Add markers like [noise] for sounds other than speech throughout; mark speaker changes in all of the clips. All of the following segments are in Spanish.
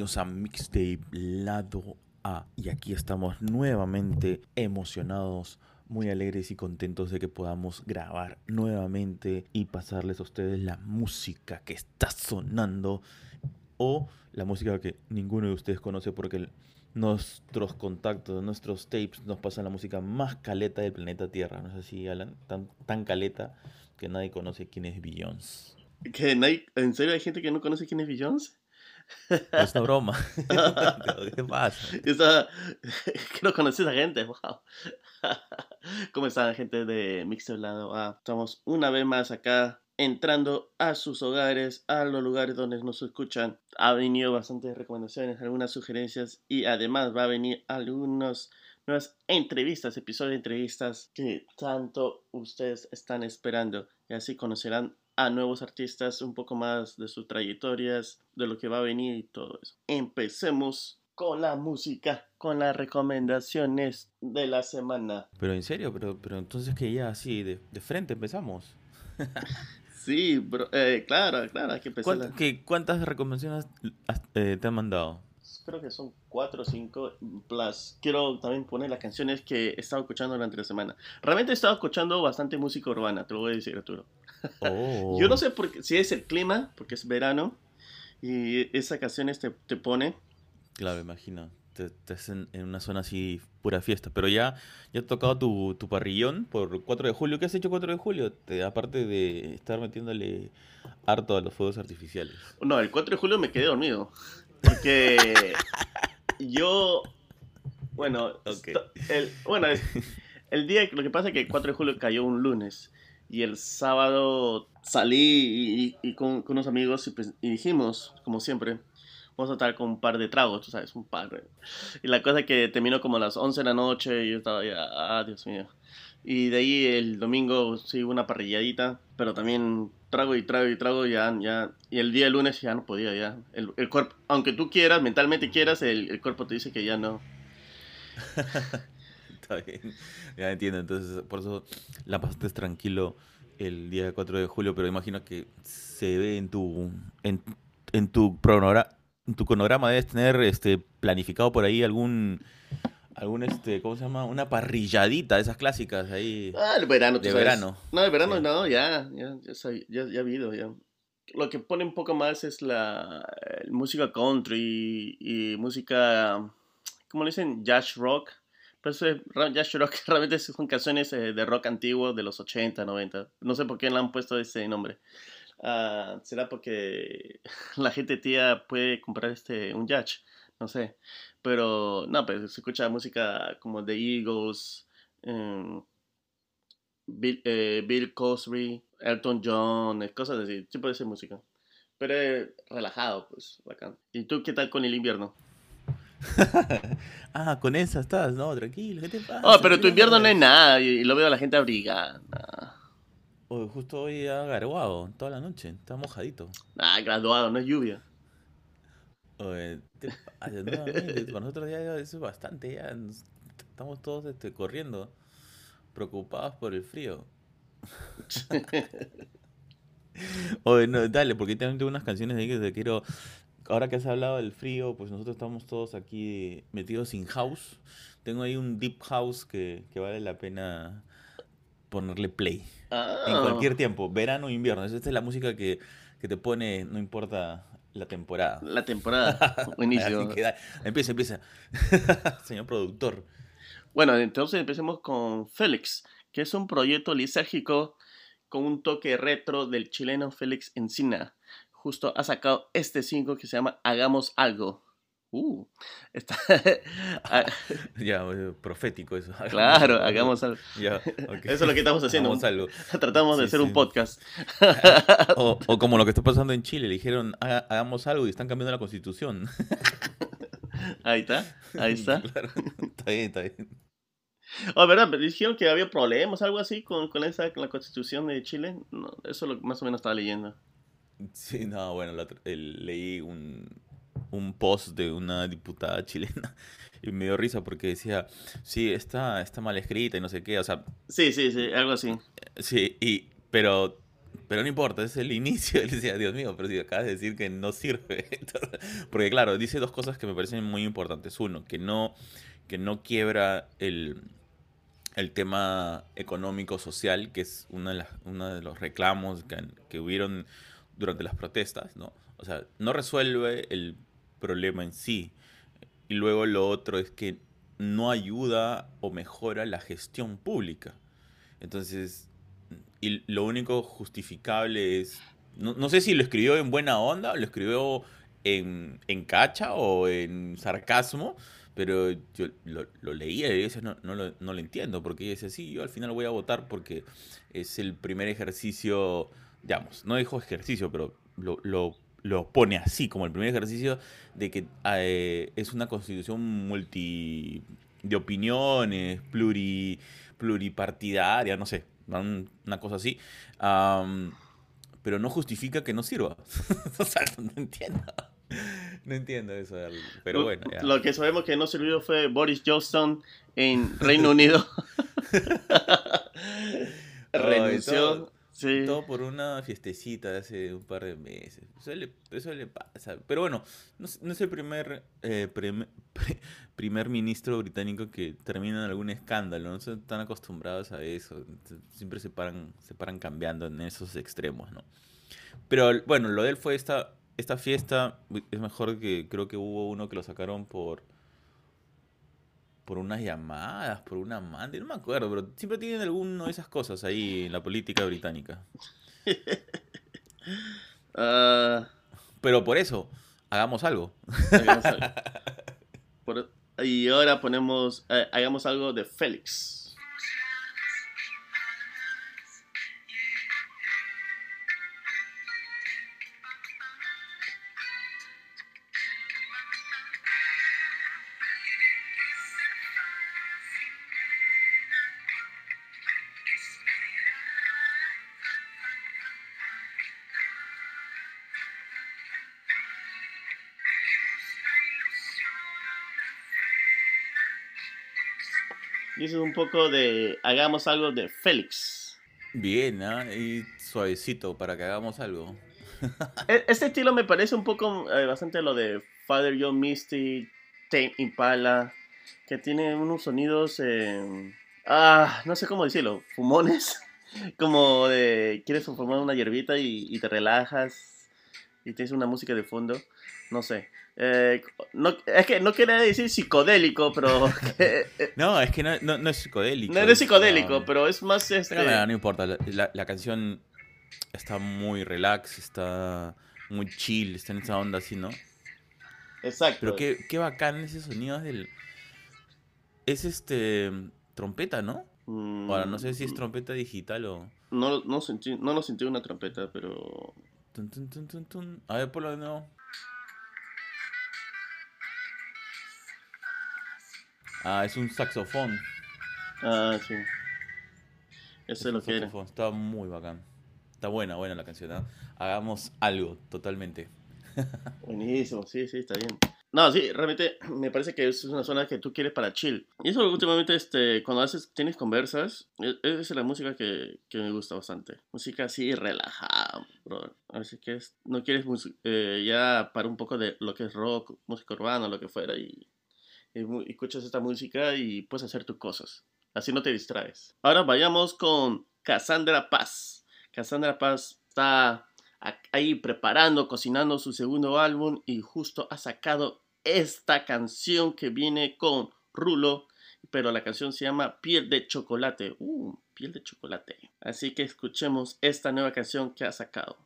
Speaker 1: a Mixtape Lado A. Y aquí estamos nuevamente emocionados, muy alegres y contentos de que podamos grabar nuevamente y pasarles a ustedes la música que está sonando o la música que ninguno de ustedes conoce porque nuestros contactos, nuestros tapes nos pasan la música más caleta del planeta Tierra. No sé si Alan, tan, tan caleta que nadie conoce quién es Beyoncé.
Speaker 2: ¿Que ¿En serio hay gente que no conoce quién es Beyoncé?
Speaker 1: Es una broma. [laughs] ¿Qué pasa? [laughs]
Speaker 2: Esa... [laughs] que no conoces a gente, wow. ¿Cómo están, gente de Mixer Lado A? Estamos una vez más acá, entrando a sus hogares, a los lugares donde nos escuchan. Ha venido bastantes recomendaciones, algunas sugerencias y además va a venir algunas nuevas entrevistas, episodios de entrevistas que tanto ustedes están esperando. Y así conocerán a nuevos artistas, un poco más de sus trayectorias, de lo que va a venir y todo eso. Empecemos con la música, con las recomendaciones de la semana.
Speaker 1: Pero en serio, pero, pero entonces que ya así de, de frente empezamos. [laughs]
Speaker 2: Sí, bro, eh, claro, claro, hay que empezar.
Speaker 1: ¿Cuántas, qué- cuántas recomendaciones eh, te han mandado?
Speaker 2: Creo que son 4 o 5 plus. Quiero también poner las canciones que he estado escuchando durante la semana. Realmente he estado escuchando bastante música urbana, te lo voy a decir, Arturo.
Speaker 1: Oh.
Speaker 2: Yo no sé por qué- si es el clima, porque es verano, y esas canciones te, te pone.
Speaker 1: Claro, imagino. Te- Estás en, en una zona así, pura fiesta. Pero ya, ya has tocado tu, tu parrillón por 4 de julio. ¿Qué has hecho 4 de julio? Te- aparte de estar metiéndole harto a los fuegos artificiales.
Speaker 2: No, el 4 de julio me quedé dormido. Porque [laughs] yo. Bueno, el, bueno, el día. Lo que pasa es que el 4 de julio cayó un lunes. Y el sábado salí y, con, unos amigos y, pues- y dijimos, como siempre, vamos a estar con un par de tragos, tú sabes, un par. Y la cosa es que terminó como a las 11 de la noche y yo estaba ya, ah, Dios mío. Y de ahí el domingo sí una parrilladita, pero también trago y trago y trago ya, ya. Y el día lunes ya no podía, ya. El, el cuerpo, aunque tú quieras, mentalmente quieras, el, el cuerpo te dice que ya no. [laughs]
Speaker 1: Está bien. [laughs] Ya entiendo. Entonces, por eso la pasaste tranquilo el día 4 de julio. Pero imagino que se ve en tu, en, en tu cronograma. En tu cronograma debes tener este planificado por ahí algún algún este ¿cómo se llama? una parrilladita de esas clásicas ahí
Speaker 2: Ah, el verano,
Speaker 1: de
Speaker 2: sabes.
Speaker 1: verano.
Speaker 2: No, el verano
Speaker 1: Sí.
Speaker 2: no, ya, ya, ya, sab- ya, ya ha habido, ya. Lo que pone un poco más es la música country y música, ¿cómo le dicen? Jazz rock. Pero eso es- jazz rock [laughs] realmente son canciones eh, de rock antiguo de los 80, 90. No sé por qué le han puesto ese nombre. Ah, será porque [laughs] la gente tía puede comprar este un jazz, no sé. Pero no, pues se escucha música como The Eagles, em, Bill, eh, Bill Cosby, Elton John, eh, cosas así, tipo de esa música. Pero eh, relajado, pues, bacán. ¿Y tú qué tal con el invierno? [laughs]
Speaker 1: ah, con esa estás, no, tranquilo, ¿qué te pasa?
Speaker 2: Oh, pero tu
Speaker 1: ¿Qué
Speaker 2: invierno no es nada y, lo veo a la gente abrigada. Nah,
Speaker 1: Oh, justo hoy ha garguado toda la noche, está mojadito.
Speaker 2: Nah, graduado, no es lluvia.
Speaker 1: Oye, ¿qué pasa? Nuevamente, para nosotros ya eso es bastante, ya estamos todos este, corriendo, preocupados por el frío. [laughs] Oye, no, dale, porque también tengo unas canciones ahí que te quiero. Ahora que has hablado del frío, pues nosotros estamos todos aquí metidos in house. Tengo ahí un deep house que, que vale la pena ponerle play.
Speaker 2: Ah,
Speaker 1: En cualquier tiempo, verano o invierno. Esta es la música que, que te pone, no importa la temporada.
Speaker 2: La temporada, [laughs] buenísimo.
Speaker 1: Que empieza, empieza. [laughs] Señor productor.
Speaker 2: Bueno, entonces empecemos con Félix, que es un proyecto lisérgico con un toque retro del chileno Félix Encina. Justo ha sacado este single que se llama Hagamos Algo. Uh, [laughs] está... Ah, [laughs]
Speaker 1: Ya, profético eso. [laughs]
Speaker 2: claro, hagamos algo.
Speaker 1: Ya.
Speaker 2: Eso es lo que estamos haciendo.
Speaker 1: Hagamos algo.
Speaker 2: Tratamos de
Speaker 1: Sí,
Speaker 2: hacer
Speaker 1: sí.
Speaker 2: un podcast.
Speaker 1: O, o como lo que está pasando en Chile, le dijeron "Haga- hagamos algo y están cambiando la constitución.
Speaker 2: Ahí está, ahí está.
Speaker 1: Claro, está bien, está bien.
Speaker 2: Oh, ¿verdad? Pero dijeron que había problemas, algo así, con, con esa, con la constitución de Chile. No, eso lo, más o menos estaba leyendo.
Speaker 1: Sí, no, bueno, la el- leí un, un post de una diputada [laughs] chilena y me dio risa porque decía, sí, está, está mal escrita y no sé qué, o sea,
Speaker 2: Sí, sí, sí, algo así.
Speaker 1: sí, y, pero pero no importa, es el [laughs] inicio. Él decía, Dios mío, pero si acabas de decir que no sirve. [laughs] porque claro, dice dos cosas que me parecen muy importantes. Uno, que no, que no quiebra el, el tema económico-social, que es uno de, las, uno de los reclamos que, que hubieron durante las protestas, ¿no? O sea, no resuelve el problema en sí. Y luego lo otro es que no ayuda o mejora la gestión pública. Entonces, y lo único justificable es, no, sé si lo escribió en buena onda, o lo escribió en, en cacha o en sarcasmo, pero yo lo, lo leía y no, no, lo, no, lo, entiendo, porque ella dice, sí, yo al final voy a votar porque es el primer ejercicio, digamos, no dijo ejercicio, pero lo, lo, lo pone así, como el primer ejercicio de que eh, es una constitución multi de opiniones, pluri, pluripartidaria, no sé, una cosa así. pero no justifica que no sirva. [laughs] o sea, no entiendo. No entiendo eso. Pero bueno.
Speaker 2: Lo que sabemos que no sirvió fue Boris Johnson en Reino Unido. [laughs] [laughs]
Speaker 1: Renunció. Todo por una fiestecita de hace un par de meses. Eso le, pasa. Pero bueno, no, es el primer, eh, [laughs] primer ministro británico que termina en algún escándalo. No están acostumbrados a eso. Siempre se paran, se paran cambiando en esos extremos, ¿no? Pero bueno, lo de él fue esta, esta fiesta. Es mejor que creo que hubo uno que lo sacaron por por unas llamadas, por una amante, no me acuerdo, pero siempre tienen alguna de esas cosas ahí en la política británica. [laughs] Ah. Pero por eso, hagamos algo. [laughs]
Speaker 2: y ahora ponemos, eh, hagamos algo de Félix. Un poco de hagamos algo de Félix.
Speaker 1: Bien, ¿eh? y suavecito para que hagamos algo.
Speaker 2: E, este estilo me parece un poco eh, bastante lo de Father John Misty, Tame Impala, que tiene unos sonidos, eh, ah, no sé cómo decirlo, fumones, [laughs] como de quieres fumar una hierbita y, y te relajas y tienes una música de fondo, no sé. Eh, no, es que no quería decir psicodélico, pero... [laughs]
Speaker 1: no, es que no, no, es psicodélico.
Speaker 2: No, es psicodélico, pero es más... Este...
Speaker 1: no, importa, la, la, canción está muy relax, está muy chill, está en esa onda así, ¿no?
Speaker 2: Exacto.
Speaker 1: Pero qué, qué bacán ese sonido es del... Es este... trompeta, ¿no? Ahora, no sé si es mm. trompeta digital o...
Speaker 2: No, no, sentí, no lo sentí una trompeta, pero...
Speaker 1: A ver, por lo menos... Ah, es un saxofón.
Speaker 2: Ah, sí. Eso es, lo que era.
Speaker 1: Está muy bacán. Está buena, buena la canción. ¿no? Hagamos algo, totalmente. [laughs]
Speaker 2: Buenísimo, sí, sí, está bien. No, sí, realmente me parece que es una zona que tú quieres para chill. Y eso últimamente, este, cuando haces, tienes conversas, e, esa es la música que, que me gusta bastante. Música así relajada, bro. Así que es, no quieres eh, ya para un poco de lo que es rock, música urbana, lo que fuera, y escuchas esta música y puedes hacer tus cosas. Así no te distraes. Ahora vayamos con Cassandra Paz. Cassandra Paz está ahí preparando, cocinando su segundo álbum y justo ha sacado esta canción que viene con Rulo, pero la canción se llama Piel de Chocolate. Uh, piel de chocolate. Así que escuchemos esta nueva canción que ha sacado.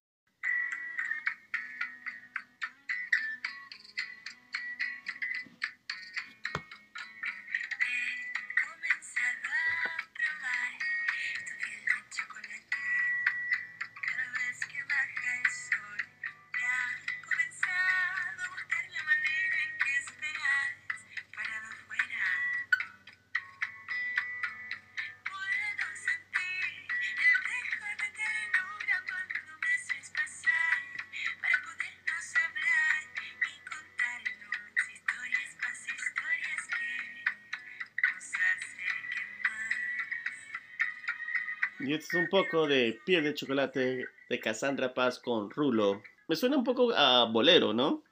Speaker 2: Es un poco de piel de chocolate de Cassandra Paz con Rulo. Me suena un poco a bolero, ¿no?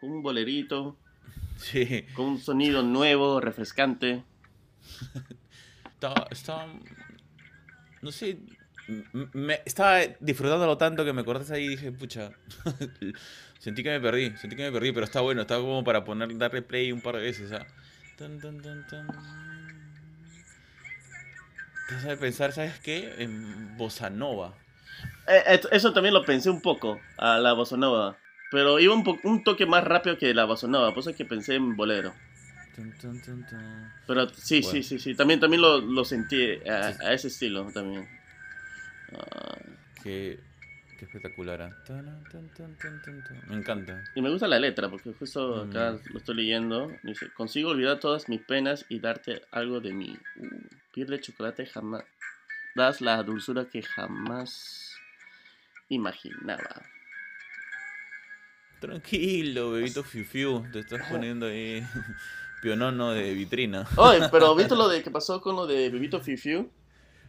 Speaker 2: Con un bolerito.
Speaker 1: Sí.
Speaker 2: Con un sonido nuevo, refrescante. [laughs]
Speaker 1: Estaba, estaba no sé, me, estaba disfrutándolo tanto que me corté ahí y dije, pucha, [laughs] sentí que me perdí, sentí que me perdí, pero está bueno, está como para poner, darle play un par de veces. ¿ah? Tan, tan, tan, tan. Te pensar, ¿sabes qué? En Bossa Nova.
Speaker 2: Eh, eso también lo pensé un poco, a la Bossa Nova. Pero iba un, un toque más rápido que la Bossa Nova, por eso es que pensé en bolero. Pero sí, sí, sí, sí. También, también lo, lo sentí a, ese estilo también.
Speaker 1: Ah. Qué, qué, espectacular. ¿ah? Me encanta.
Speaker 2: Y me gusta la letra, porque justo acá mm. lo estoy leyendo. Dice, consigo olvidar todas mis penas y darte algo de mí. Uh, pierde chocolate jamás. Das la dulzura que jamás imaginaba.
Speaker 1: Tranquilo, bebito Fiu Fiu. Te estás poniendo ahí pionono de vitrina.
Speaker 2: Oye, pero [laughs] ¿viste lo de que pasó con lo de Bebito Fifiu?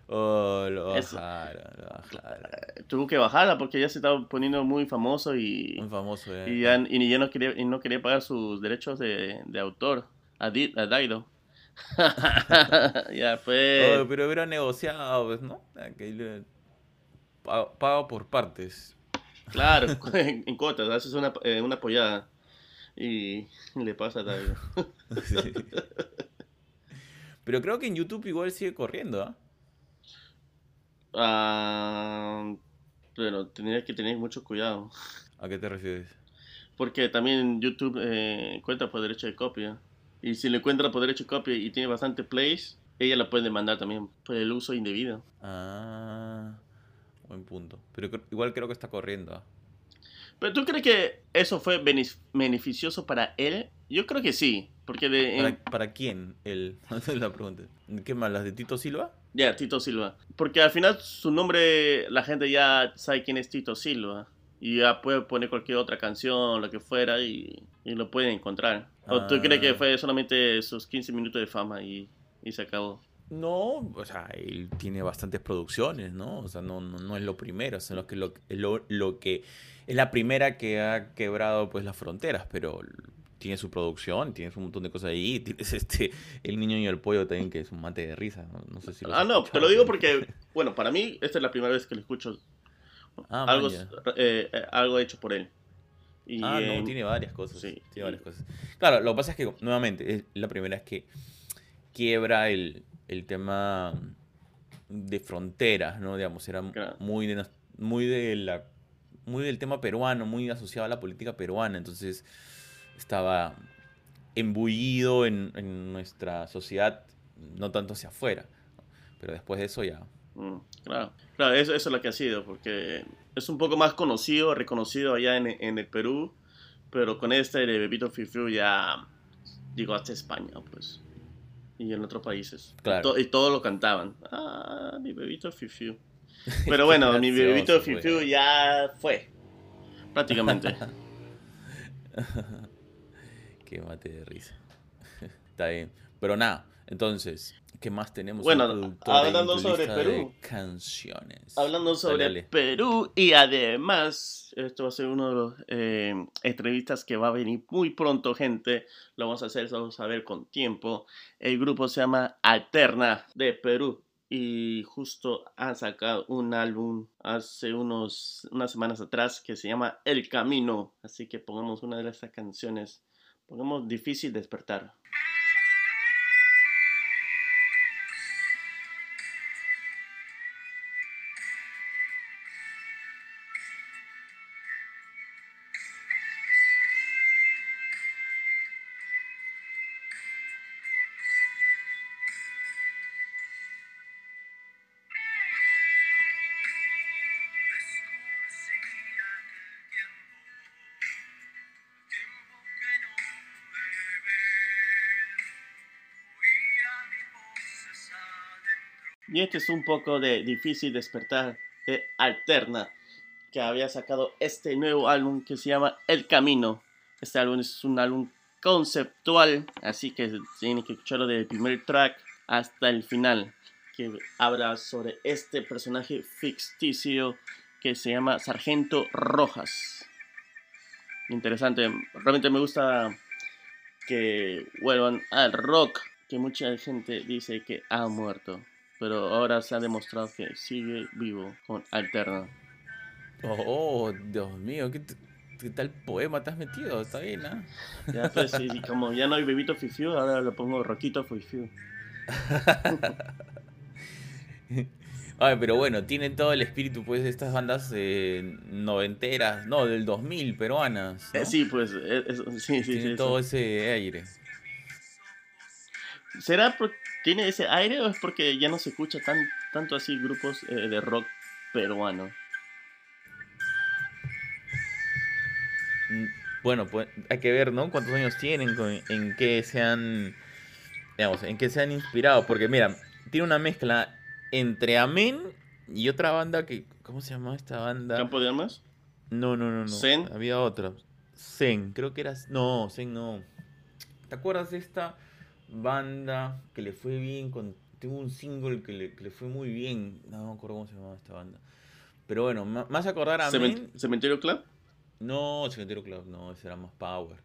Speaker 1: Oh, lo bajaron, lo bajaron.
Speaker 2: Eh, tuvo que bajarla porque ya se estaba poniendo muy famoso y.
Speaker 1: Muy famoso, ya.
Speaker 2: Y ya, y ya no, quería, y no quería pagar sus derechos de, de autor a, Di, a Daido. [laughs] ya fue.
Speaker 1: Pero hubiera negociado, pues, ¿no? Pago, por partes.
Speaker 2: Claro, [laughs] [laughs] en, cuotas, haces una, eh, una apoyada y le pasa a
Speaker 1: Pero creo que en YouTube igual sigue corriendo, ¿ah?
Speaker 2: ¿ah? pero tendría que tener mucho cuidado.
Speaker 1: ¿A qué te refieres?
Speaker 2: Porque también YouTube eh, encuentra por derecho de copia. Y si le encuentra por derecho de copia y tiene bastante plays, ella la puede demandar también por el uso indebido.
Speaker 1: Ah, buen punto. Pero igual creo que está corriendo. ¿ah?
Speaker 2: ¿Pero tú crees que eso fue beneficioso para él? Yo creo que sí. Porque de,
Speaker 1: ¿Para, quién él? [laughs] La pregunta. ¿Qué más? ¿Las de Tito Silva?
Speaker 2: Ya, Tito Silva. Porque al final su nombre, la gente ya sabe quién es Tito Silva. Y ya puede poner cualquier otra canción, lo que fuera, y, lo pueden encontrar. ¿O tú crees que ah. fue solamente esos 15 minutos de fama y, y se acabó?
Speaker 1: No, o sea, él tiene bastantes producciones, ¿no? O sea, no, no, es lo primero, o lo que, lo, lo, que es la primera que ha quebrado pues las fronteras, pero tiene su producción, tiene un montón de cosas ahí, [laughs] tienes este, el niño y el pollo también que es un mate de risa, no, sé si
Speaker 2: Ah, no, te lo digo porque, bueno, para mí esta es la primera vez que lo escucho ah, algo, eh, eh, algo hecho por él.
Speaker 1: Ah, no, tiene varias cosas. Sí. Tiene varias cosas. Claro, lo que pasa es que, nuevamente, es la primera vez que quiebra el, el tema de fronteras, ¿no? Digamos, era muy, de, muy, de la, muy del tema peruano, muy asociado a la política peruana, entonces estaba embullido en, nuestra sociedad, no tanto hacia afuera, pero después de eso ya...
Speaker 2: Mm, claro, claro eso, es lo que ha sido, porque es un poco más conocido, reconocido allá en, en el Perú, pero con este de Bebito Fifu ya llegó hasta España, pues y en otros países. Claro. Y, todos lo cantaban. Ah, mi bebito Fifiu. [laughs] Pero bueno, mi bebito Fifiu ya fue. Prácticamente. [laughs]
Speaker 1: Qué mate de risa. [laughs] Está bien. Pero nada, entonces, ¿qué más tenemos?
Speaker 2: Bueno, hablando sobre Perú.
Speaker 1: Canciones.
Speaker 2: Hablando sobre Perú y además, esto va a ser uno de los eh, entrevistas que va a venir muy pronto, gente. Lo vamos a hacer, vamos a ver con tiempo. El grupo se llama Alterna de Perú y justo han sacado un álbum hace unos, unas semanas atrás que se llama El Camino. Así que pongamos una de esas canciones. Pongamos Difícil Despertar. Y este es un poco de difícil despertar de Alterna, que había sacado este nuevo álbum que se llama El Camino. Este álbum es un álbum conceptual, así que tienen que escucharlo del primer track hasta el final. que habla sobre este personaje ficticio que se llama Sargento Rojas. Interesante, realmente me gusta que vuelvan al rock, que mucha gente dice que ha muerto, pero ahora se ha demostrado que sigue vivo con Alterna.
Speaker 1: Oh, Dios mío, ¿qué, tal poema te has metido? Está bien, ¿ah?
Speaker 2: Ya, pues, sí, como ya no hay bebito Fifiu, ahora le pongo Roquito Fifiu. [laughs]
Speaker 1: Ay, pero bueno, tiene todo el espíritu pues de estas bandas eh, noventeras, no, del 2000 peruanas.
Speaker 2: Eh, sí, pues, eh, sí, sí,
Speaker 1: tiene todo ese aire.
Speaker 2: ¿Será porque tiene ese aire o es porque ya no se escucha tan, tanto así grupos de rock peruano?
Speaker 1: Bueno, pues hay que ver, ¿no? Cuántos años tienen, en qué se han, digamos, en qué se han inspirado, porque mira, tiene una mezcla entre Amén y otra banda que. ¿Cómo se llamaba esta banda?
Speaker 2: ¿Campo de Armas?
Speaker 1: No, no, no, no.
Speaker 2: ¿Zen?
Speaker 1: Había otra. Zen, creo que era. No, Zen no. ¿Te acuerdas de esta banda que le fue bien? Con... Tengo un single que le, fue muy bien. No me acuerdo cómo se llamaba esta banda. Pero bueno, más acordar a Amén.
Speaker 2: ¿Cementerio Club?
Speaker 1: No, Cementerio Club, no, ese era más Power.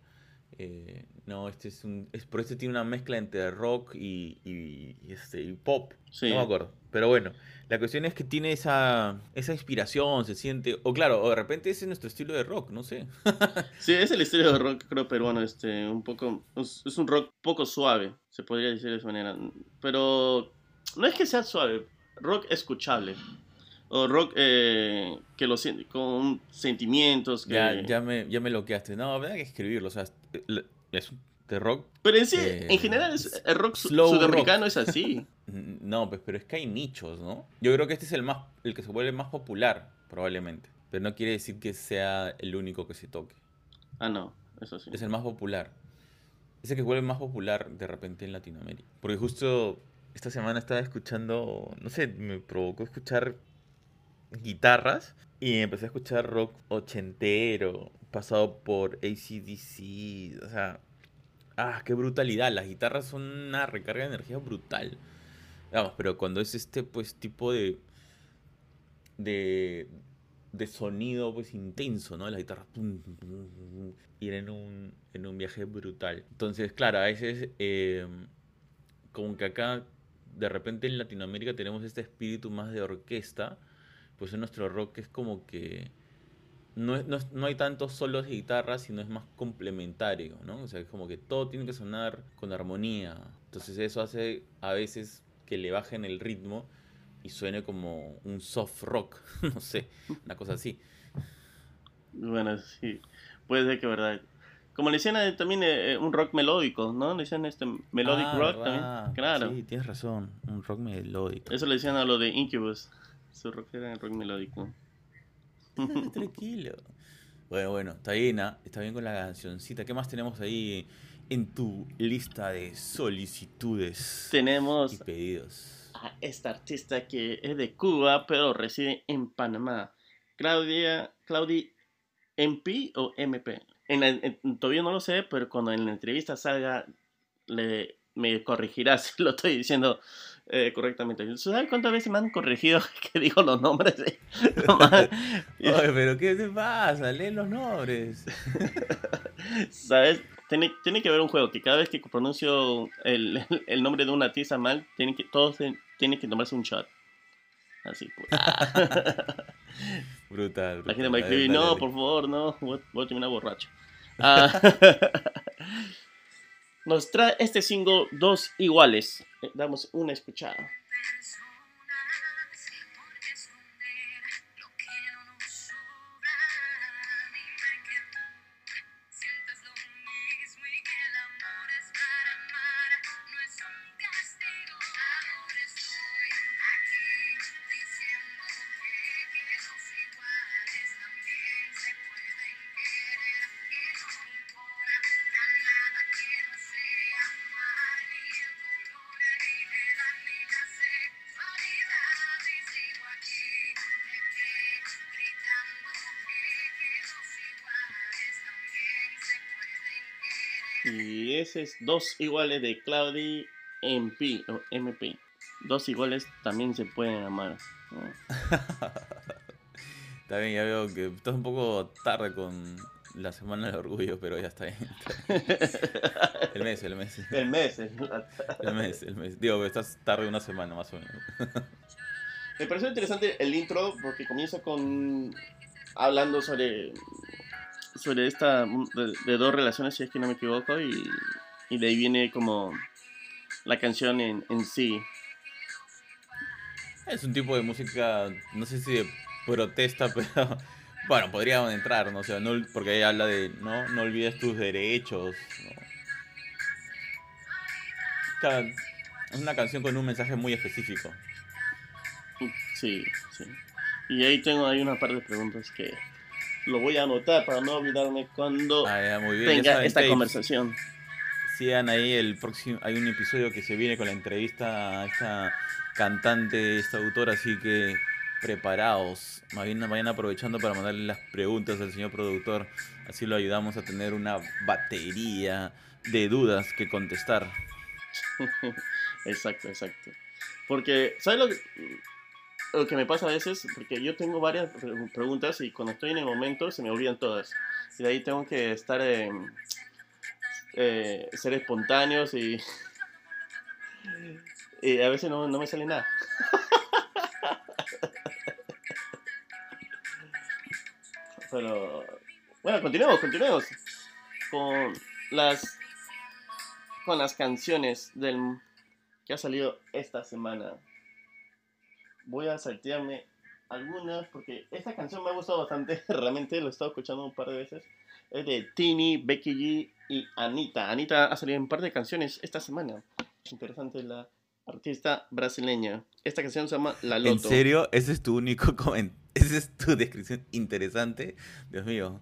Speaker 1: Eh, no, este es un. Es, por este tiene una mezcla entre rock y, y, este, y pop. No me acuerdo. Pero bueno, la cuestión es que tiene esa, esa inspiración, se siente. O claro, o de repente ese es nuestro estilo de rock, no sé. [laughs]
Speaker 2: sí, es el estilo de rock, creo, peruano. Este, un poco. Es un rock poco suave, se podría decir de esa manera. Pero no es que sea suave, rock escuchable o rock eh, que lo siente con sentimientos que...
Speaker 1: ya, ya me ya me loqueaste no hay que escribirlo o sea es de rock
Speaker 2: pero en sí en eh, general el rock sudamericano es así. [laughs]
Speaker 1: No pues pero es que hay nichos no yo creo que este es el más el que se vuelve más popular probablemente. Pero no quiere decir que sea el único que se toque.
Speaker 2: Ah no eso sí.
Speaker 1: Es el más popular. Es el que se vuelve más popular de repente en Latinoamérica. Porque justo esta semana estaba escuchando no sé me provocó escuchar guitarras y empecé a escuchar rock ochentero, pasado por ACDC, o sea, ah, qué brutalidad, las guitarras son una recarga de energía brutal. Vamos, pero cuando es este pues tipo de de, de sonido pues intenso, ¿no? Las guitarras ir en un, en un viaje brutal. Entonces, claro, a veces em, como que acá de repente en Latinoamérica tenemos este espíritu más de orquesta pues en nuestro rock es como que no, no, hay tantos solos de guitarra, sino es más complementario, ¿no? O sea, es como que todo tiene que sonar con armonía. Entonces eso hace a veces que le bajen el ritmo y suene como un soft rock, [laughs] no sé, una cosa así.
Speaker 2: Bueno, sí, puede ser que verdad. Como le decían eh, también eh, un rock melódico, ¿no? Le decían este melodic ah, rock también. Claro.
Speaker 1: Sí, tienes razón, un rock melódico.
Speaker 2: Eso le decían a lo de Incubus. Su rock era rock melódico. [laughs]
Speaker 1: Tranquilo. Bueno, bueno, está bien, ¿ah? está bien con la cancioncita. ¿Qué más tenemos ahí en tu lista de solicitudes
Speaker 2: tenemos
Speaker 1: y pedidos?
Speaker 2: A esta artista que es de Cuba, pero reside en Panamá. Claudia, Claudi MP o MP. En todavía no lo sé, pero cuando en la entrevista salga, le, me corregirá [laughs] si lo estoy diciendo eh, correctamente. ¿Sabes cuántas veces me han corregido [laughs] que digo los nombres?
Speaker 1: Oye, [laughs] [laughs] pero ¿qué te pasa? Lee los nombres.
Speaker 2: ¿Sabes? Tiene, tiene, que haber un juego que cada vez que pronuncio el, el nombre de una artista mal, tienen que, todos tienen que tomarse un shot. Así, pues.
Speaker 1: brutal,
Speaker 2: La gente me escribe, no, por favor, no, voy, voy a terminar borracho. Ah nos trae este single dos iguales. Damos una escuchada. Dos iguales de Claudi MP o MP. dos iguales también se pueden amar. [laughs]
Speaker 1: está bien, ya veo que estás un poco tarde con la semana del orgullo, pero ya está bien. [laughs] El mes, el mes.
Speaker 2: El mes.
Speaker 1: El mes, el mes. Digo, estás tarde una semana más o menos.
Speaker 2: Me pareció interesante el intro porque comienza con hablando sobre sobre esta de, dos relaciones si es que no me equivoco y, y de ahí viene como la canción en, en sí.
Speaker 1: Es un tipo de música no sé si de protesta [laughs] pero bueno podríamos entrar no o sea no porque ahí habla de no no olvides tus derechos es una canción con un mensaje muy específico.
Speaker 2: Sí, sí. Y ahí tengo ahí una par de preguntas que lo voy a anotar para no olvidarme cuando ah, tenga esta conversación.
Speaker 1: Sigan ahí el próximo, hay un episodio que se viene con la entrevista a esta cantante, esta autora, así que preparados. Vayan, aprovechando para mandarle las preguntas al señor productor, así lo ayudamos a tener una batería de dudas que contestar. [laughs]
Speaker 2: exacto, exacto. Porque, ¿sabes lo que, lo que me pasa a veces, porque yo tengo varias preguntas y cuando estoy en el momento se me olvidan todas. Y de ahí tengo que estar, eh, ser espontáneos y, [laughs] y a veces no, no me sale nada. [laughs] Pero bueno, continuemos, continuemos con las con las canciones del que ha salido esta semana voy a saltearme algunas porque esta canción me ha gustado bastante, [laughs] realmente lo he estado escuchando un par de veces. Es de Tini, Becky G y Anita. Anita ha salido en un par de canciones esta semana. Es interesante la artista brasileña. Esta canción se llama La Loto.
Speaker 1: ¿En serio? ¿Ese es tu único [laughs] comentario? ¿Esa es tu descripción interesante? Dios mío.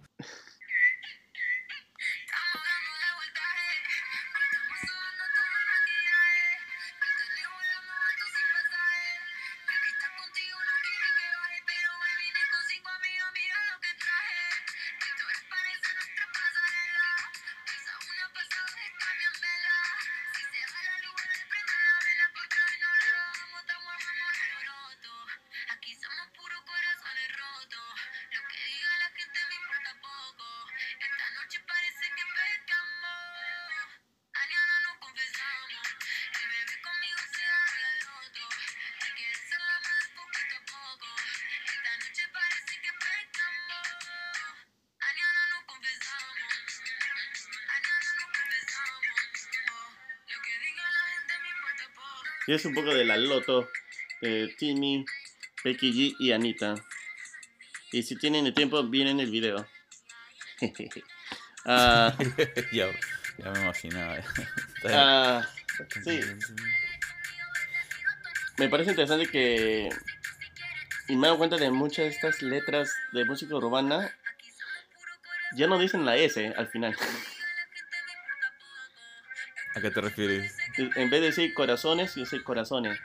Speaker 2: Y es un poco de la Loto, de Timmy, Becky G y Anita. Y si tienen el tiempo, vienen el video. [laughs]
Speaker 1: Ah. [laughs] ya, me imaginaba. [laughs]
Speaker 2: Ah, sí. Me parece interesante que. Y me he dado cuenta de muchas de estas letras de música urbana ya no dicen la S al final.
Speaker 1: ¿A qué te refieres?
Speaker 2: En vez de decir corazones, yo decir corazones.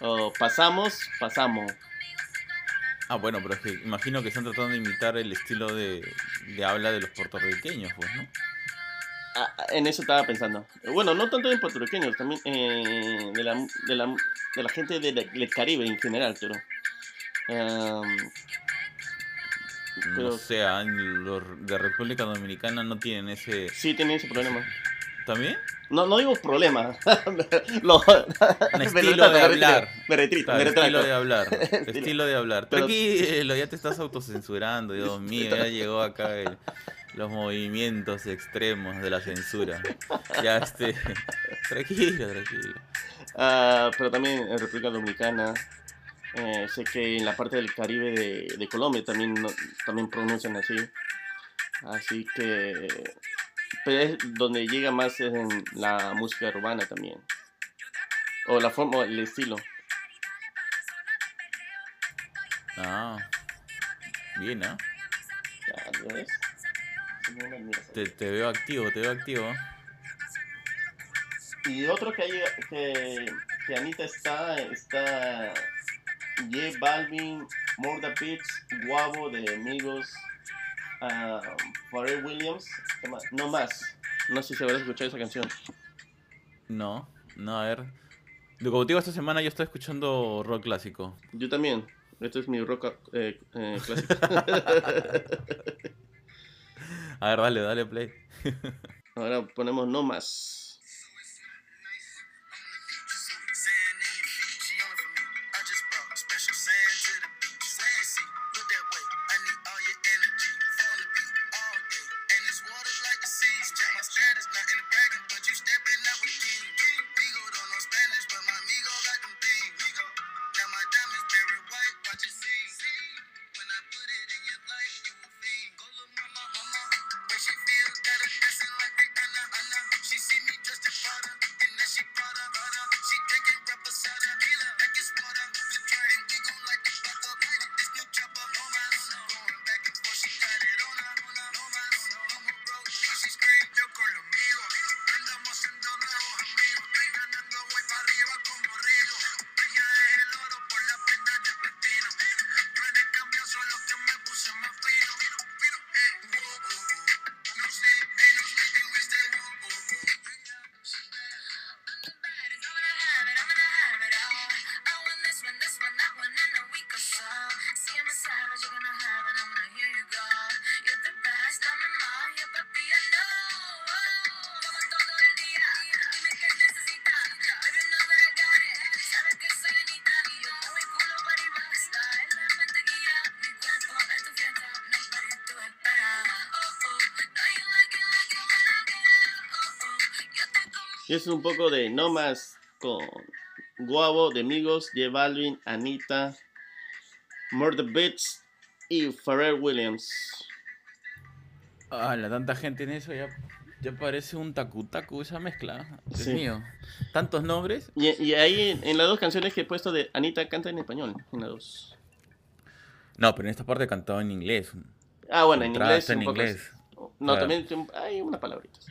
Speaker 2: O pasamos, pasamos.
Speaker 1: Ah, bueno, pero es que imagino que están tratando de imitar el estilo de, habla de los puertorriqueños, pues, ¿no?
Speaker 2: Ah, ah, en eso estaba pensando. Bueno, no tanto de puertorriqueños, también eh, de, la, de, la, de, la, gente del Caribe en general, pero...
Speaker 1: pero... No sé, los de República Dominicana no tienen ese...
Speaker 2: Sí, tienen ese problema.
Speaker 1: ¿También?
Speaker 2: No, no digo problema. [laughs]
Speaker 1: Un estilo de hablar. Me retrito, me Estilo de hablar. estilo de hablar. Tranquilo, ya te estás autocensurando, Dios mío, ya llegó acá los movimientos extremos de la censura. Ya este. [laughs] Tranquilo, tranquilo.
Speaker 2: Ah, pero también en República Dominicana. Eh, sé que en la parte del Caribe de, de Colombia también, también pronuncian así. Así que pero es donde llega más en la música urbana también. O la forma, el estilo.
Speaker 1: Ah, bien, ¿no? ves? Te, te, veo activo, te veo activo.
Speaker 2: Y otro que hay, que, que Anita está, está J Balvin, Morda Beats, Guavo de Amigos, uh, Pharrell Williams, no más. No sé si habrás escuchado esa canción.
Speaker 1: No, no, a ver. Como te digo, esta semana yo estoy escuchando rock clásico.
Speaker 2: Yo también. Este es mi rock eh, eh, clásico. [laughs]
Speaker 1: A ver, dale, dale play.
Speaker 2: Ahora ponemos no más. Y es un poco de no más con Guavo, de Amigos, J Balvin, Anita, Murder Beats y Pharrell Williams.
Speaker 1: Ah, la tanta gente en eso ya, ya parece un tacu tacu esa mezcla. Dios mío. Tantos nombres.
Speaker 2: Y, ahí en, las dos canciones que he puesto de Anita canta en español, en las dos.
Speaker 1: No, pero en esta parte cantaba en inglés.
Speaker 2: Ah, bueno, en inglés. En inglés. No, también hay unas palabritas.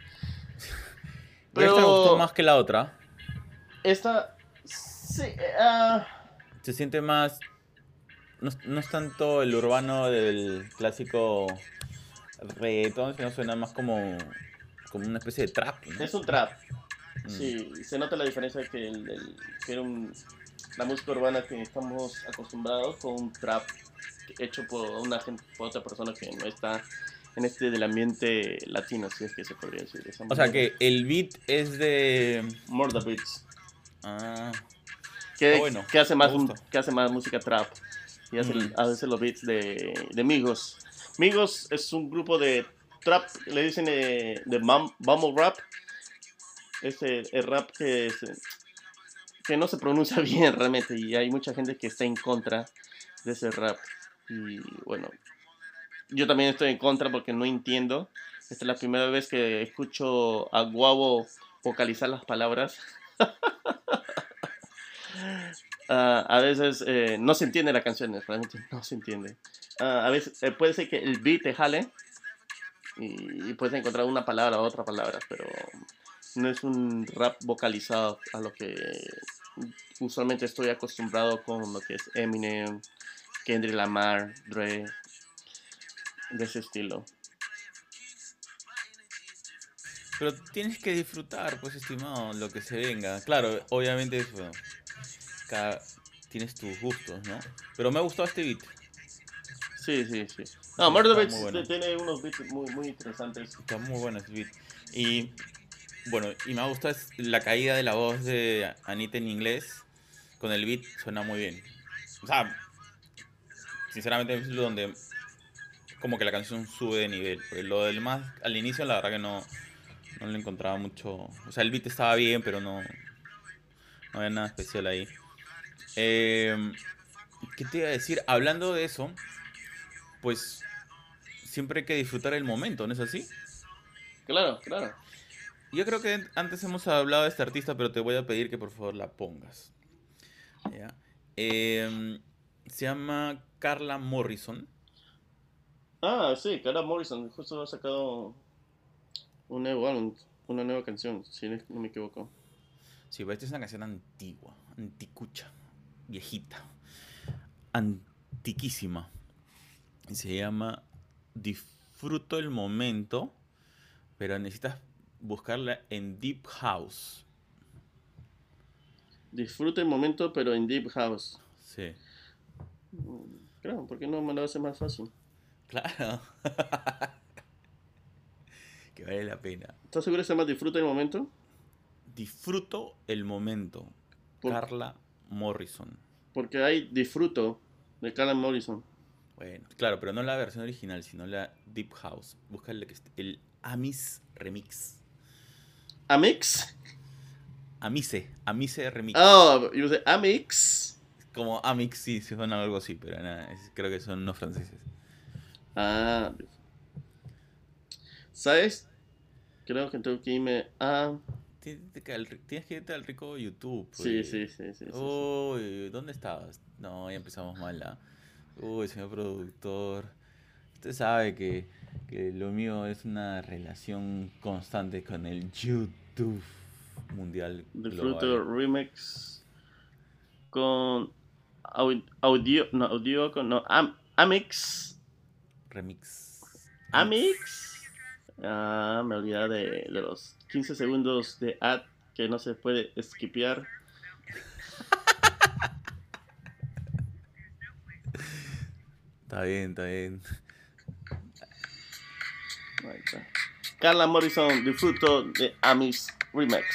Speaker 1: Pero esta me gustó más que la otra.
Speaker 2: Esta. Sí. Uh...
Speaker 1: Se siente más. No, es tanto el urbano del clásico reggaeton, sino suena más como, como una especie de trap.
Speaker 2: Es un trap. Mm. Sí, se nota la diferencia que, el, que era un, la música urbana que estamos acostumbrados con un trap hecho por una gente, por otra persona que no está en este del ambiente latino, si es que se podría decir.
Speaker 1: o sea que el beat es de...
Speaker 2: The Beats. Ah. Que, bueno, que, hace más, que hace más música trap. Y hace, veces los beats de, de Migos. Migos es un grupo de trap, le dicen de, de mumble rap. Es el, rap que, que no se pronuncia [laughs] bien realmente y hay mucha gente que está en contra de ese rap. Y bueno, yo también estoy en contra porque no entiendo. Esta es la primera vez que escucho a Guavo vocalizar las palabras. [laughs] Ah, a veces eh, no se entiende la canción, realmente no se entiende. Ah, a veces eh, puede ser que el beat te jale y, puedes encontrar una palabra o otra palabra, pero no es un rap vocalizado a lo que usualmente estoy acostumbrado con lo que es Eminem, Kendrick Lamar, Dre, de ese estilo.
Speaker 1: Pero tienes que disfrutar, pues, estimado, lo que se venga. Claro, obviamente, cada, tienes tus gustos, ¿no? Pero me ha gustado este beat.
Speaker 2: Sí, sí, sí. No, Murder Beats tiene unos beats muy, muy interesantes.
Speaker 1: Está muy bueno este beat. Y, bueno, y me ha gustado la caída de la voz de Anita en inglés. Con el beat suena muy bien. O sea, sinceramente es donde como que la canción sube de nivel. Porque lo del más al inicio, la verdad que no, no le encontraba mucho. O sea, el beat estaba bien, pero no, no había nada especial ahí. Eh, ¿Qué te iba a decir? Hablando de eso, pues siempre hay que disfrutar el momento, ¿no es así?
Speaker 2: Claro, claro.
Speaker 1: Yo creo que antes hemos hablado de este artista, pero te voy a pedir que por favor la pongas. Eh, se llama Carla Morrison.
Speaker 2: Ah, sí, Cara Morrison justo ha sacado un nuevo álbum, una nueva canción, si no me equivoco.
Speaker 1: Sí, pero esta es una canción antigua, anticucha, viejita, antiquísima. Se llama Disfruto el momento, pero necesitas buscarla en Deep House.
Speaker 2: Disfruta el momento, pero en Deep House.
Speaker 1: Sí.
Speaker 2: Mm, Claro, ¿por qué no me lo hace más fácil?
Speaker 1: Claro. [laughs] que vale la pena.
Speaker 2: ¿Estás seguro que se llama Disfruta el momento?
Speaker 1: Disfruto el momento.
Speaker 2: Por-
Speaker 1: Carla Morrison.
Speaker 2: Porque hay Disfruto de Carla Morrison.
Speaker 1: Bueno, claro, pero no la versión original, sino la Deep House. Busca el, el Amis Remix.
Speaker 2: Amix.
Speaker 1: Amise, Amise Remix.
Speaker 2: Oh, say Amix.
Speaker 1: Como Amix, sí, suena algo así, pero nada, creo que son unos franceses.
Speaker 2: Ah. ¿Sabes? Creo que tengo que irme a...
Speaker 1: Tienes que irte al rico YouTube.
Speaker 2: Sí,
Speaker 1: pues.
Speaker 2: sí, sí, sí. sí.
Speaker 1: Uy, ¿dónde estabas? No, ya empezamos mal. ¿ah? Uy, señor productor. Usted sabe que, que lo mío es una relación constante con el YouTube mundial.
Speaker 2: Disfruto
Speaker 1: global.
Speaker 2: Remix con au- audio, no, audio con, no, Am- Amix.
Speaker 1: Remix.
Speaker 2: Amix. Ah, me olvidé de, de los 15 segundos de ad que no se puede skipear.
Speaker 1: Está bien, está bien.
Speaker 2: Ahí está. Carla Morrison, disfruto de Amix Remix.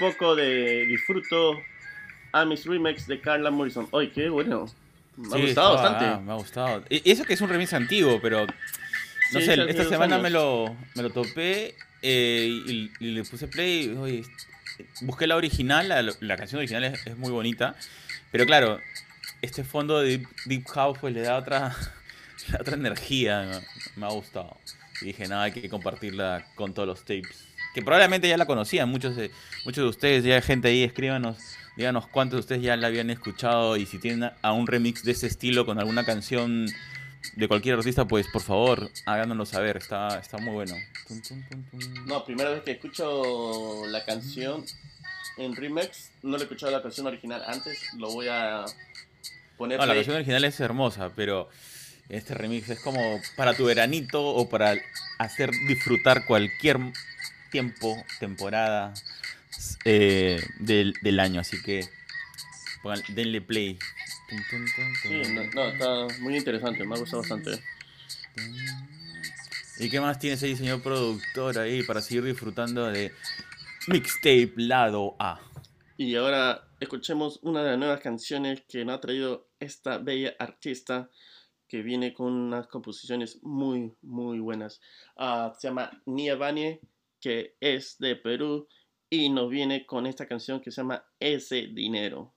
Speaker 2: Un poco de disfruto Amix Remix de Carla Morrison. ¡Ay, qué bueno! Me ha
Speaker 1: Sí,
Speaker 2: gustado
Speaker 1: estaba-
Speaker 2: bastante.
Speaker 1: ah, me ha gustado. Y eso que es un remix antiguo, pero. No
Speaker 2: Sí,
Speaker 1: sé, esta semana
Speaker 2: años.
Speaker 1: me lo, me lo topé eh, y, y le puse play. y, oye, busqué la original, la, la canción original es, es muy bonita. Pero claro, este fondo de Deep, Deep House pues le da otra, [laughs] otra energía. Me, me ha gustado. Y dije, nada, hay que compartirla con todos los tapes. Que probablemente ya la conocían, muchos de, muchos de ustedes, ya hay gente ahí, escríbanos, díganos cuántos de ustedes ya la habían escuchado y si tienen a- un remix de ese estilo con alguna canción de cualquier artista, pues por favor, háganoslo saber, está, está muy bueno.
Speaker 2: No, primera vez que escucho la canción en remix. No le he escuchado la canción original antes. Lo voy a poner.
Speaker 1: No, la canción original es hermosa, pero este remix es como para tu veranito o para hacer disfrutar cualquier tiempo, temporada eh, del, del año. Así que pongan- denle play.
Speaker 2: Sí, no, no, está muy interesante. Me ha gustado bastante.
Speaker 1: ¿Y qué más tienes ahí, señor productor, ahí para seguir disfrutando de Mixtape Lado A?
Speaker 2: Y ahora escuchemos una de las nuevas canciones que nos ha traído esta bella artista que viene con unas composiciones muy, muy buenas. Ah, se llama Nia Vanie, que es de Perú y nos viene con esta canción que se llama Ese Dinero.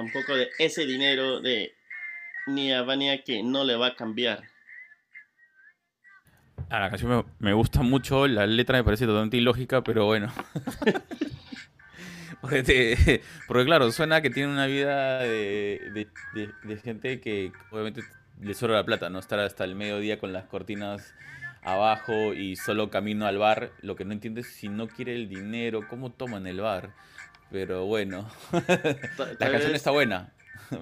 Speaker 2: Un poco de ese dinero de Nia Vania que no le va a cambiar.
Speaker 1: Ah, la canción me, gusta mucho, la letra me parece totalmente ilógica, pero bueno. [laughs] porque, claro, suena que tiene una vida de, de- gente que obviamente le sobra la plata, ¿no? Estar hasta el mediodía con las cortinas abajo y solo camino al bar. Lo que no entiendo es si no quiere el dinero, ¿cómo toman el bar? Pero bueno, la canción está buena.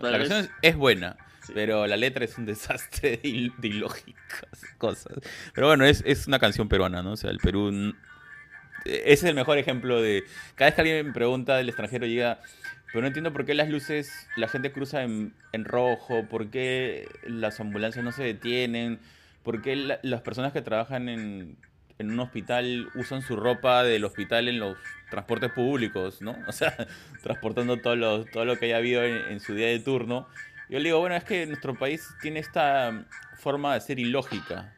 Speaker 1: La canción es, es buena.
Speaker 2: sí.
Speaker 1: Pero la letra es un desastre de, il- de ilógicas cosas. Pero bueno, es, es una canción peruana, ¿no? O sea, el Perú... Ese es el mejor ejemplo de... Cada vez que alguien me pregunta del extranjero llega... Pero no entiendo por qué las luces, la gente cruza en, en rojo, por qué las ambulancias no se detienen, por qué la- las personas que trabajan en, en un hospital usan su ropa del hospital en los transportes públicos, ¿no? [laughs] O sea, transportando todo lo, todo lo que haya habido en, su día de turno. Yo le digo, bueno, es que nuestro país tiene esta forma de ser ilógica.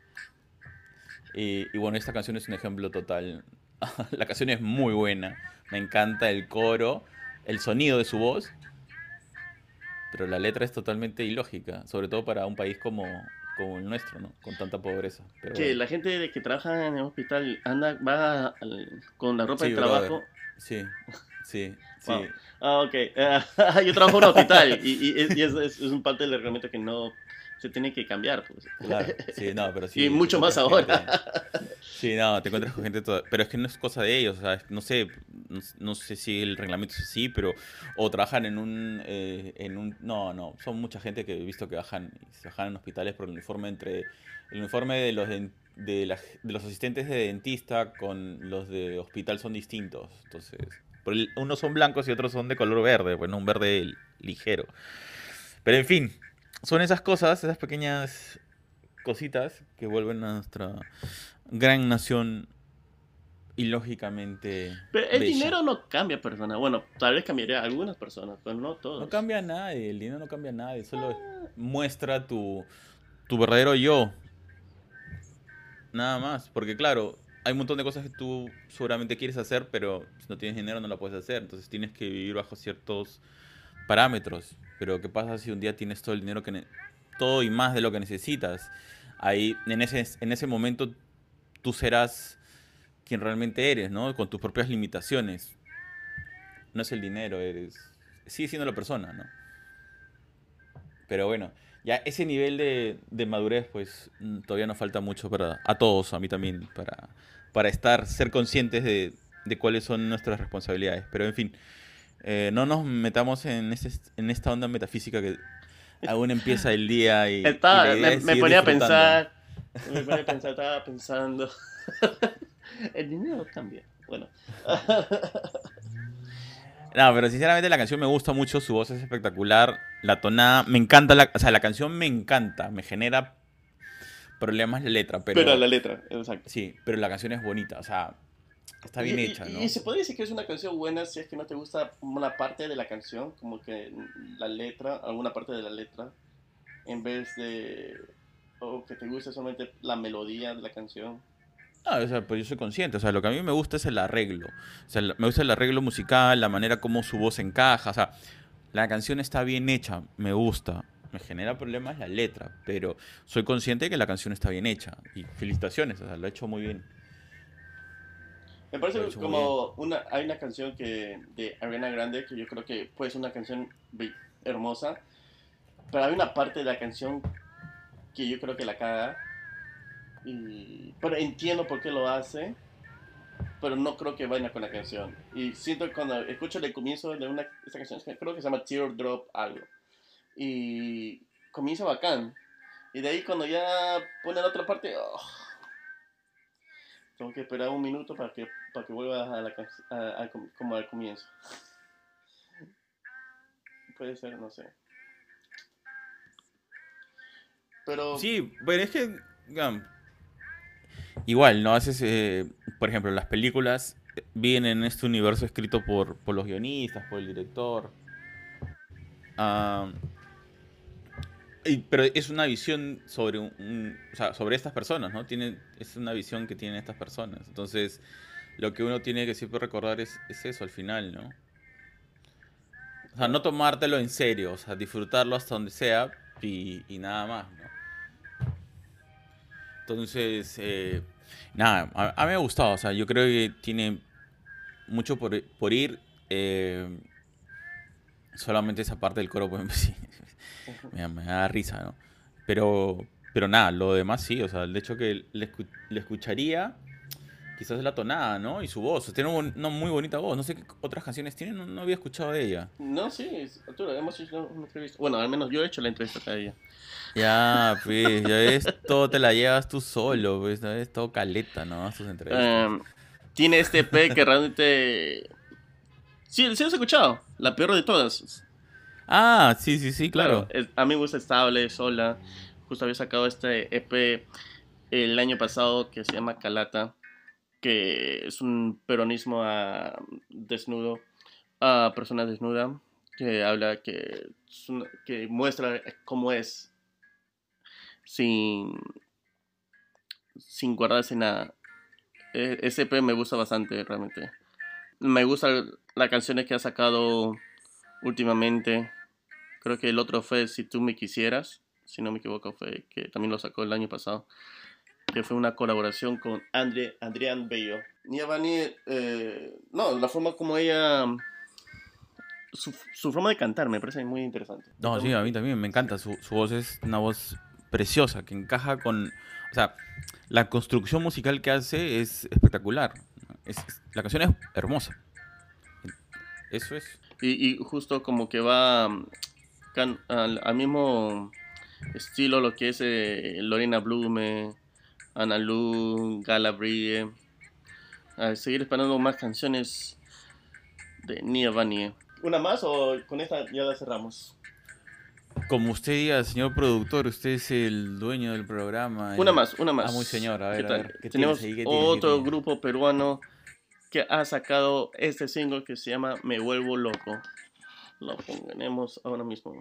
Speaker 1: Y bueno, esta canción es un ejemplo total. [laughs] La canción es muy buena. Me encanta el coro, el sonido de su voz. Pero la letra es totalmente ilógica, sobre todo para un país como, como el nuestro, ¿no? Con tanta pobreza. Pero
Speaker 2: Que
Speaker 1: bueno.
Speaker 2: la gente que trabaja en el hospital anda, va al- con la ropa
Speaker 1: Sí,
Speaker 2: de trabajo.
Speaker 1: Sí, sí, [laughs] sí.
Speaker 2: Wow. Ah, ok. [laughs] Ah, yo trabajo en un hospital y, y, y es, es- es un parte del reglamento que no se tiene que cambiar. Pues.
Speaker 1: Claro, sí, no, pero [laughs] sí.
Speaker 2: Y mucho más ahora.
Speaker 1: gente- Sí, no, te encuentras con gente toda. Pero es que no es cosa de ellos, o sea, no sé, no, no sé si el reglamento es así, pero. O trabajan en un. eh, en un no, no, son mucha gente que he visto que bajan, se bajan en hospitales por el uniforme entre. El uniforme de los, de, la- de los asistentes de dentista con los de hospital son distintos. Entonces. por el- unos son blancos y otros son de color verde, bueno, un verde ligero. Pero en fin, son esas cosas, esas pequeñas cositas que vuelven a nuestra gran nación ilógicamente.
Speaker 2: Pero el
Speaker 1: bella.
Speaker 2: dinero no cambia personas. Bueno, tal vez cambiaría a algunas personas, pero no todos.
Speaker 1: No cambia a nadie, el dinero no cambia a nadie, solo muestra tu, tu verdadero yo. Nada más, porque claro, hay un montón de cosas que tú seguramente quieres hacer, pero si no tienes dinero no la puedes hacer, entonces tienes que vivir bajo ciertos parámetros. Pero ¿qué pasa si un día tienes todo el dinero que todo y más de lo que necesitas? Ahí en ese en ese momento tú serás quien realmente eres, ¿no? Con tus propias limitaciones. No es el dinero, eres sigue siendo la persona, ¿no? Pero bueno, ya ese nivel de, de madurez, pues mm, todavía nos falta mucho para a todos, a mí también, para, para estar, ser conscientes de, de cuáles son nuestras responsabilidades. Pero en fin, eh, no nos metamos en, ese, en esta onda metafísica que aún [laughs] empieza el día y,
Speaker 2: Estaba- me, ponía a pensar. Me ponía a pensar, estaba pensando. [laughs] el dinero cambia. Bueno. [laughs]
Speaker 1: No, pero sinceramente la canción me gusta mucho, su voz es espectacular, la tonada, me encanta, la, o sea, la canción me encanta, me genera problemas la letra, pero,
Speaker 2: Pero, la letra, exacto.
Speaker 1: sí, pero la canción es bonita, o sea, está bien
Speaker 2: Y-
Speaker 1: hecha, ¿no?
Speaker 2: Y se podría decir que es una canción buena si es que no te gusta una parte de la canción, como que la letra, alguna parte de la letra, en vez de. o que te guste solamente la melodía de la canción.
Speaker 1: No, o sea, pues yo soy consciente, o sea, lo que a mí me gusta es el arreglo, o sea, me gusta el arreglo musical, la manera como su voz encaja, o sea, la canción está bien hecha, me gusta, me genera problemas la letra, pero soy consciente de que la canción está bien hecha, y felicitaciones, o sea, lo ha hecho muy bien.
Speaker 2: Me parece como una, hay una canción que de Ariana Grande que yo creo que puede ser una canción hermosa, pero hay una parte de la canción que yo creo que la caga, y, pero entiendo por qué lo hace, pero no creo que vaya con la canción. Y siento que cuando escucho el comienzo de una esta canción, creo que se llama Teardrop algo, y comienza bacán, y de ahí cuando ya pone la otra parte, oh, tengo que esperar un minuto para que, para que vuelva a la a- a com- como al comienzo. Puede ser, no sé. Pero
Speaker 1: Sí, pero es que. um, igual, ¿no? Haces. eh, por ejemplo, las películas vienen en este universo escrito por, por los guionistas, por el director. Ah, y- pero es una visión sobre un, o sea, sobre estas personas, ¿no? Tiene, es una visión que tienen estas personas. Entonces, lo que uno tiene que siempre recordar es, es eso al final, ¿no? O sea, no tomártelo en serio, o sea, disfrutarlo hasta donde sea y, y nada más, ¿no? Entonces, eh, nada, a, a mí me ha gustado, o sea, yo creo que tiene mucho por, por ir. eh, solamente esa parte del coro, pues [laughs] sí, me, me da risa, ¿no? Pero, pero nada, lo demás sí, o sea, el hecho que le, escu- le escucharía, quizás la tonada, ¿no? Y su voz, tiene una, muy bonita voz, no sé qué otras canciones tiene, no, no había escuchado de ella.
Speaker 2: No, sí, Arturo, hemos hecho una entrevista. Bueno, al menos yo he hecho la entrevista a ella.
Speaker 1: Ya, pues, ya ves, todo te la llevas tú solo, pues. Es todo caleta, ¿no? Sus entrevistas.
Speaker 2: Em, tiene este EP que realmente. Sí, sí, lo has escuchado. La peor de todas.
Speaker 1: Ah, sí, sí, sí, claro.
Speaker 2: es- a mí me gusta estable, sola. Justo había sacado este EP el año pasado que se llama Calata, que es un peronismo a desnudo, a persona desnuda, que habla que muestra cómo es sin, sin guardarse nada. E- Ese EP me gusta bastante, realmente. Me gustan las canciones que ha sacado últimamente. Creo que el otro fue Si tú me quisieras, si no me equivoco, fue que también lo sacó el año pasado. Que fue una colaboración con Andre, Adrián Bello. Nia Vani, eh, no, la forma como ella. Su, forma de cantar me parece muy interesante.
Speaker 1: No, sí, a mí también me encanta. Su, voz es una voz preciosa, que encaja con... O sea, la construcción musical que hace es espectacular. Es, es- la canción es hermosa. Eso es.
Speaker 2: Y, y justo como que va mm, can- al, al mismo estilo lo que es eh, Lorena Blume, Ana Lu, Gala Brie. A seguir esperando más canciones de Nia Vanie. ¿Una más o con esta ya la cerramos?
Speaker 1: Como usted diga, señor productor, usted es el dueño del programa.
Speaker 2: Una
Speaker 1: y-
Speaker 2: más, una más.
Speaker 1: Ah, muy señor, a ver,
Speaker 2: ¿Qué
Speaker 1: a
Speaker 2: tal?
Speaker 1: ver, ¿qué
Speaker 2: Tenemos
Speaker 1: tienes ahí? ¿Qué tienes? ¿Qué
Speaker 2: otro
Speaker 1: tienes?
Speaker 2: grupo peruano que ha sacado este single que se llama Me Vuelvo Loco. Lo ponemos ahora mismo.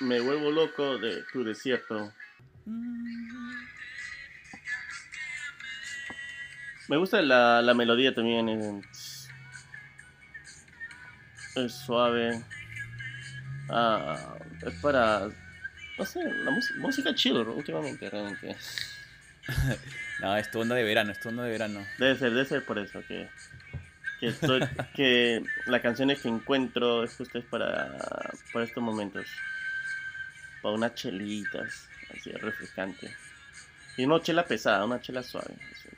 Speaker 3: Me Vuelvo Loco de Tu
Speaker 2: Desierto. Me gusta la, la melodía también. Es, es suave. Ah, es para. No sé, la música chill últimamente, realmente. [laughs]
Speaker 1: No, es tu onda de verano, es tu onda de verano.
Speaker 2: Debe ser, debe ser por eso que. Que, estoy- que las canciones que encuentro es justo es para, para estos momentos. Para unas chelitas, así refrescante. Y una chela pesada, una chela suave, así,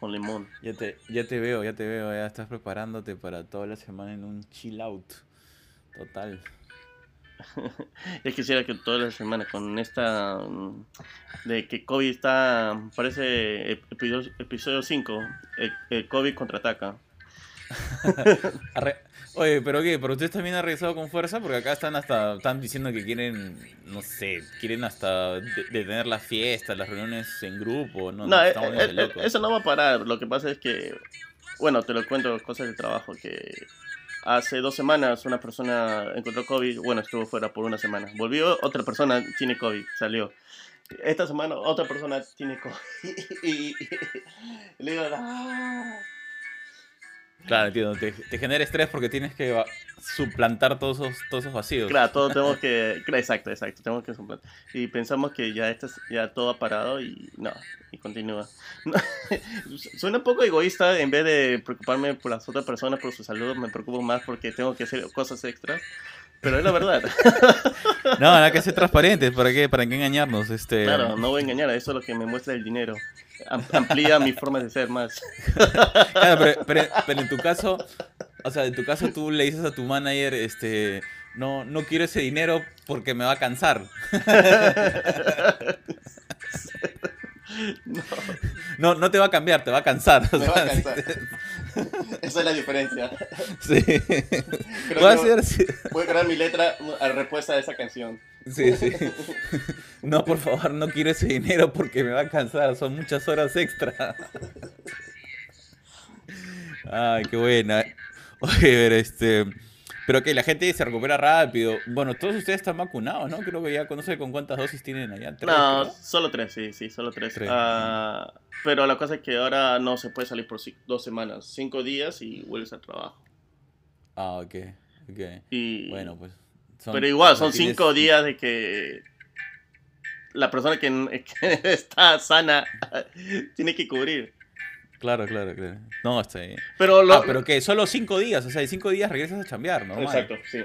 Speaker 2: con limón.
Speaker 1: Ya te, ya te veo, ya te veo, ya estás preparándote para toda la semana en un chill out. Total. [laughs]
Speaker 2: Ya quisiera que toda la semana con esta mm, de que COVID está, parece episodio, episodio 5, el, el COVID contraataca. [laughs]
Speaker 1: Oye, pero qué, pero ustedes también han regresado con fuerza porque acá están hasta, están diciendo que quieren, no sé, quieren hasta de- detener las fiestas, las reuniones en grupo, no,
Speaker 2: No, eh,
Speaker 1: estamos
Speaker 2: eh, eh,
Speaker 1: locos.
Speaker 2: eso no va a parar. Lo que pasa es que, bueno, te lo cuento, cosas de trabajo, que hace dos semanas una persona encontró COVID, bueno, estuvo fuera por una semana. Volvió, otra persona tiene COVID, salió. Esta semana otra persona tiene COVID [laughs] y le digo, "Ah".
Speaker 1: Claro, entiendo, te, te genera estrés porque tienes que suplantar todos esos, todos esos vacíos.
Speaker 2: claro, todos tenemos que, exacto, exacto, tenemos que suplantar. Y pensamos que ya, esto, es- ya todo ha parado y no, y continúa. No, [laughs] Suena un poco egoísta, en vez de preocuparme por las otras personas, por su salud, me preocupo más porque tengo que hacer cosas extras. Pero es la verdad. [laughs]
Speaker 1: No, hay que ser transparentes, ¿para qué, para qué engañarnos? Este,
Speaker 2: Claro, no voy a engañar, eso es lo que me muestra el dinero. Am- Amplía mi forma de ser más. [laughs]
Speaker 1: Claro, pero, pero- pero en tu caso, o sea, en tu caso tú le dices a tu manager, este, no, no quiero ese dinero porque me va a cansar. [laughs]
Speaker 2: No,
Speaker 1: No, no te va a cambiar, te va a cansar. [laughs] o
Speaker 2: me va a cansar. Esa es la diferencia.
Speaker 1: Sí.
Speaker 2: Creo
Speaker 1: Voy a hacer
Speaker 2: voy a crear mi letra a respuesta a esa canción.
Speaker 1: Sí, sí. [laughs] No, por favor, no quiero ese dinero porque me va a cansar. Son muchas horas extra. Ay, qué buena. Oye, pero este. Pero que la gente se recupera rápido. Bueno, todos ustedes están vacunados, ¿no? Creo que ya conoce con cuántas dosis tienen allá. ¿Tres,
Speaker 2: No, solo tres, sí, sí, solo tres.
Speaker 1: Tres.
Speaker 2: Ah, pero la cosa es que ahora no se puede salir por dos semanas, cinco días y vuelves al trabajo.
Speaker 1: Ah, ok. ok.
Speaker 2: Y,
Speaker 1: Bueno, pues. Son-
Speaker 2: pero igual, son
Speaker 1: tienes-
Speaker 2: cinco días de que la persona que, [laughs] está sana [laughs] tiene que cubrir.
Speaker 1: Claro, claro, claro. No, está bien.
Speaker 2: Pero lo...
Speaker 1: Ah, pero que solo cinco días. O sea, en cinco días regresas a chambear, ¿no?
Speaker 2: Exacto, sí.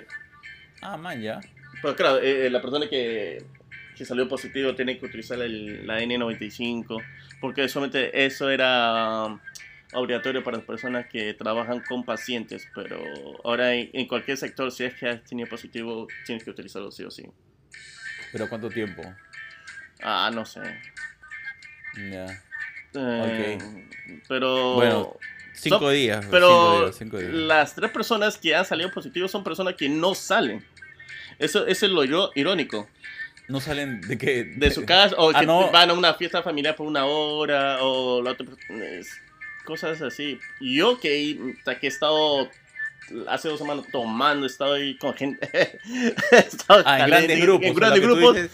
Speaker 1: Ah, man, ya.
Speaker 2: Pero claro, eh, la persona que, que salió positivo tiene que utilizar el- la N95, porque solamente eso era obligatorio para las personas que trabajan con pacientes, pero ahora en, en cualquier sector, si es que has tenido positivo, tienes que utilizarlo sí o sí.
Speaker 1: Pero ¿cuánto tiempo?
Speaker 2: Ah, no sé.
Speaker 1: Ya.
Speaker 2: Eh, Pero...
Speaker 1: Bueno, Cinco
Speaker 2: Son-
Speaker 1: días.
Speaker 2: Pero
Speaker 1: cinco días, cinco días.
Speaker 2: las tres personas que han salido positivos son personas que no salen. Eso, eso es lo iro- irónico.
Speaker 1: No salen de qué.
Speaker 2: de su casa o
Speaker 1: Ah,
Speaker 2: que
Speaker 1: no.
Speaker 2: van a una fiesta familiar por una hora o la otra es- cosas así yo que, que he estado hace dos semanas tomando he estado ahí con gente [laughs] he estado
Speaker 1: Ah, en grandes grupos.
Speaker 2: en grandes grupos
Speaker 1: dices,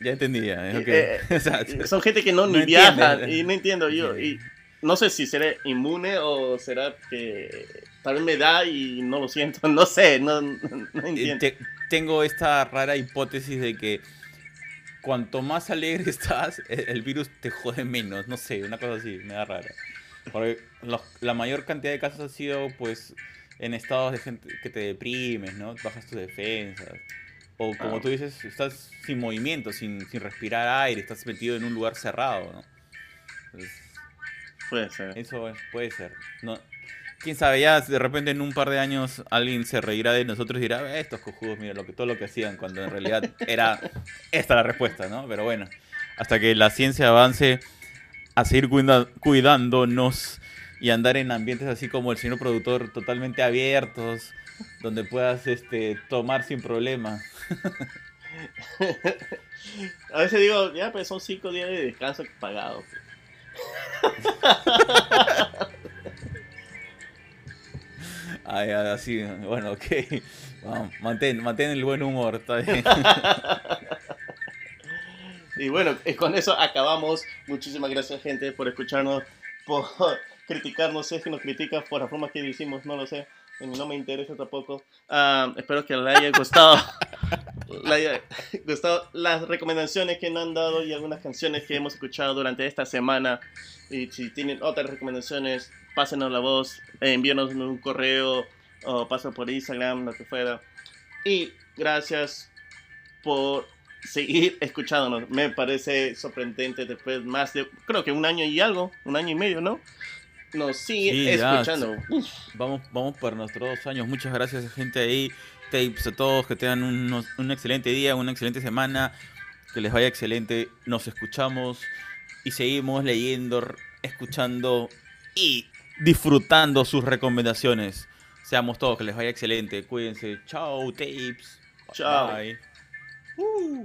Speaker 1: ya entendía. eh, ok. [laughs]
Speaker 2: Eh, son gente que no,
Speaker 1: No
Speaker 2: ni viajan y no entiendo yo y no sé si seré inmune o será que tal vez me da y no lo siento [laughs] no sé no, no
Speaker 1: eh,
Speaker 2: entiendo
Speaker 1: te- tengo esta rara hipótesis de que cuanto más alegre estás, el, el virus te jode menos. No sé, una cosa así, me da rara. Porque los- la mayor cantidad de casos ha sido, pues, en estados de gente que te deprimes, ¿no? Bajas tus defensas. O como
Speaker 2: Ah.
Speaker 1: tú dices, estás sin movimiento, sin, sin respirar aire, estás metido en un lugar cerrado, ¿no? Entonces,
Speaker 2: puede ser
Speaker 1: eso es- puede ser. No, Quién sabe, ya de repente en un par de años alguien se reirá de nosotros y dirá, "Eh, estos cojudos, mira lo que, todo lo que hacían, cuando en realidad era esta la respuesta, ¿no? Pero bueno, hasta que la ciencia avance a seguir cuida- cuidándonos y andar en ambientes así como el señor productor, totalmente abiertos, donde puedas este, tomar sin problema. [laughs]
Speaker 2: a veces digo ya pues son cinco días de descanso pagado [laughs]
Speaker 1: Ay, así, bueno, ok. Vamos, mantén, mantén el buen humor, está bien. [laughs]
Speaker 2: Y bueno, eh, con eso acabamos. Muchísimas gracias, gente, por escucharnos, por [laughs] criticarnos. Si es que nos criticas por la forma que hicimos, no lo sé. Mí no me interesa tampoco. Ah, espero que les haya gustado, [laughs] le haya gustado las recomendaciones que nos han dado y algunas canciones que hemos escuchado durante esta semana. Y si tienen otras recomendaciones, pásenos la voz, eh, envíenos un correo o pasen por Instagram, lo que fuera. Y gracias por seguir [laughs] escuchándonos. Me parece sorprendente después más de, creo que un año y algo, un año y medio, ¿no? Nos sigue
Speaker 1: Sí,
Speaker 2: escuchando. Uf,
Speaker 1: Vamos, vamos por nuestros dos años. Muchas gracias, gente ahí. Tapes a todos, que tengan unos- un excelente día, una excelente semana. Que les vaya excelente. Nos escuchamos y seguimos leyendo, escuchando y disfrutando sus recomendaciones. Seamos todos, que les vaya excelente. Cuídense. Chao, tapes.
Speaker 2: Chao.
Speaker 1: Bye. Uh.